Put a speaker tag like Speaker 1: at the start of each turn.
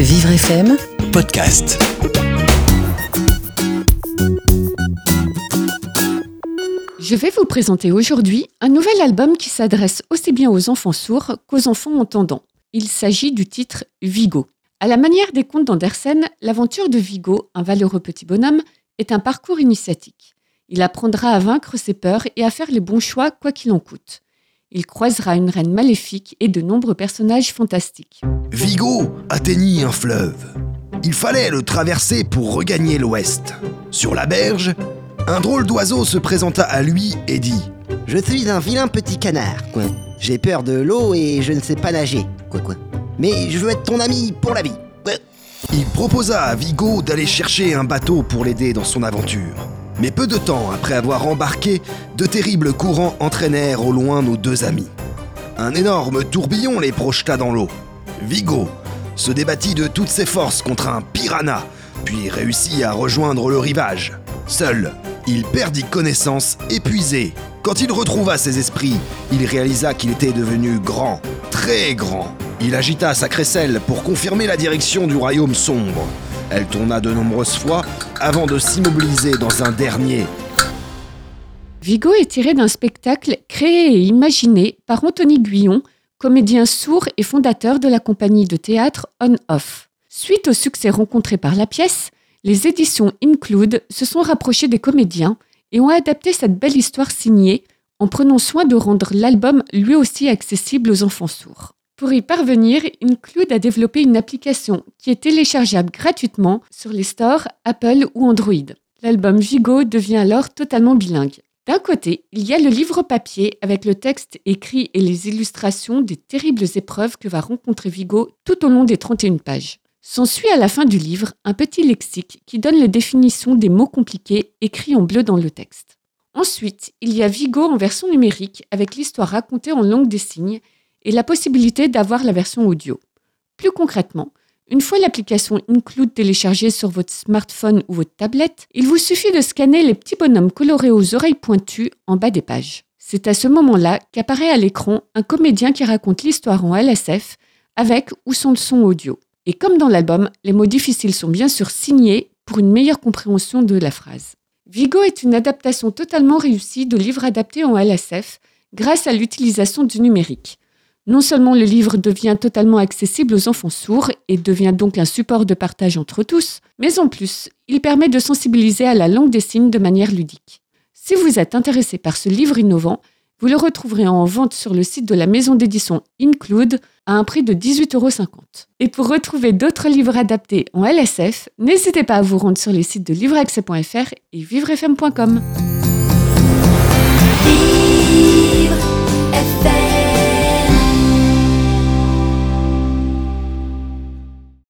Speaker 1: Vivre FM
Speaker 2: podcast.
Speaker 3: Je vais vous présenter aujourd'hui un nouvel album qui s'adresse aussi bien aux enfants sourds qu'aux enfants entendants. Il s'agit du titre Vigo. À la manière des contes d'Andersen, l'aventure de Vigo, un valeureux petit bonhomme, est un parcours initiatique. Il apprendra à vaincre ses peurs et à faire les bons choix quoi qu'il en coûte. Il croisera une reine maléfique et de nombreux personnages fantastiques.
Speaker 4: Vigo atteignit un fleuve. Il fallait le traverser pour regagner l'ouest. Sur la berge, un drôle d'oiseau se présenta à lui et dit
Speaker 5: Je suis un vilain petit canard, quoi. J'ai peur de l'eau et je ne sais pas nager, quoi, quoi. Mais je veux être ton ami pour la vie.
Speaker 4: Il proposa à Vigo d'aller chercher un bateau pour l'aider dans son aventure. Mais peu de temps après avoir embarqué, de terribles courants entraînèrent au loin nos deux amis. Un énorme tourbillon les projeta dans l'eau. Vigo se débattit de toutes ses forces contre un piranha, puis réussit à rejoindre le rivage. Seul, il perdit connaissance, épuisé. Quand il retrouva ses esprits, il réalisa qu'il était devenu grand, très grand. Il agita sa crécelle pour confirmer la direction du royaume sombre. Elle tourna de nombreuses fois avant de s'immobiliser dans un dernier.
Speaker 3: Vigo est tiré d'un spectacle créé et imaginé par Anthony Guyon, comédien sourd et fondateur de la compagnie de théâtre On Off. Suite au succès rencontré par la pièce, les éditions Include se sont rapprochées des comédiens et ont adapté cette belle histoire signée en prenant soin de rendre l'album lui aussi accessible aux enfants sourds. Pour y parvenir, Include a développé une application qui est téléchargeable gratuitement sur les stores Apple ou Android. L'album Vigo devient alors totalement bilingue. D'un côté, il y a le livre papier avec le texte écrit et les illustrations des terribles épreuves que va rencontrer Vigo tout au long des 31 pages. S'ensuit à la fin du livre un petit lexique qui donne les définitions des mots compliqués écrits en bleu dans le texte. Ensuite, il y a Vigo en version numérique avec l'histoire racontée en langue des signes et la possibilité d'avoir la version audio. Plus concrètement, une fois l'application Include téléchargée sur votre smartphone ou votre tablette, il vous suffit de scanner les petits bonhommes colorés aux oreilles pointues en bas des pages. C'est à ce moment-là qu'apparaît à l'écran un comédien qui raconte l'histoire en LSF avec ou sans le son audio. Et comme dans l'album, les mots difficiles sont bien sûr signés pour une meilleure compréhension de la phrase. Vigo est une adaptation totalement réussie de livres adaptés en LSF grâce à l'utilisation du numérique. Non seulement le livre devient totalement accessible aux enfants sourds et devient donc un support de partage entre tous, mais en plus, il permet de sensibiliser à la langue des signes de manière ludique. Si vous êtes intéressé par ce livre innovant, vous le retrouverez en vente sur le site de la maison d'édition Include à un prix de 18,50 euros. Et pour retrouver d'autres livres adaptés en LSF, n'hésitez pas à vous rendre sur les sites de livreaccès.fr et vivrefm.com.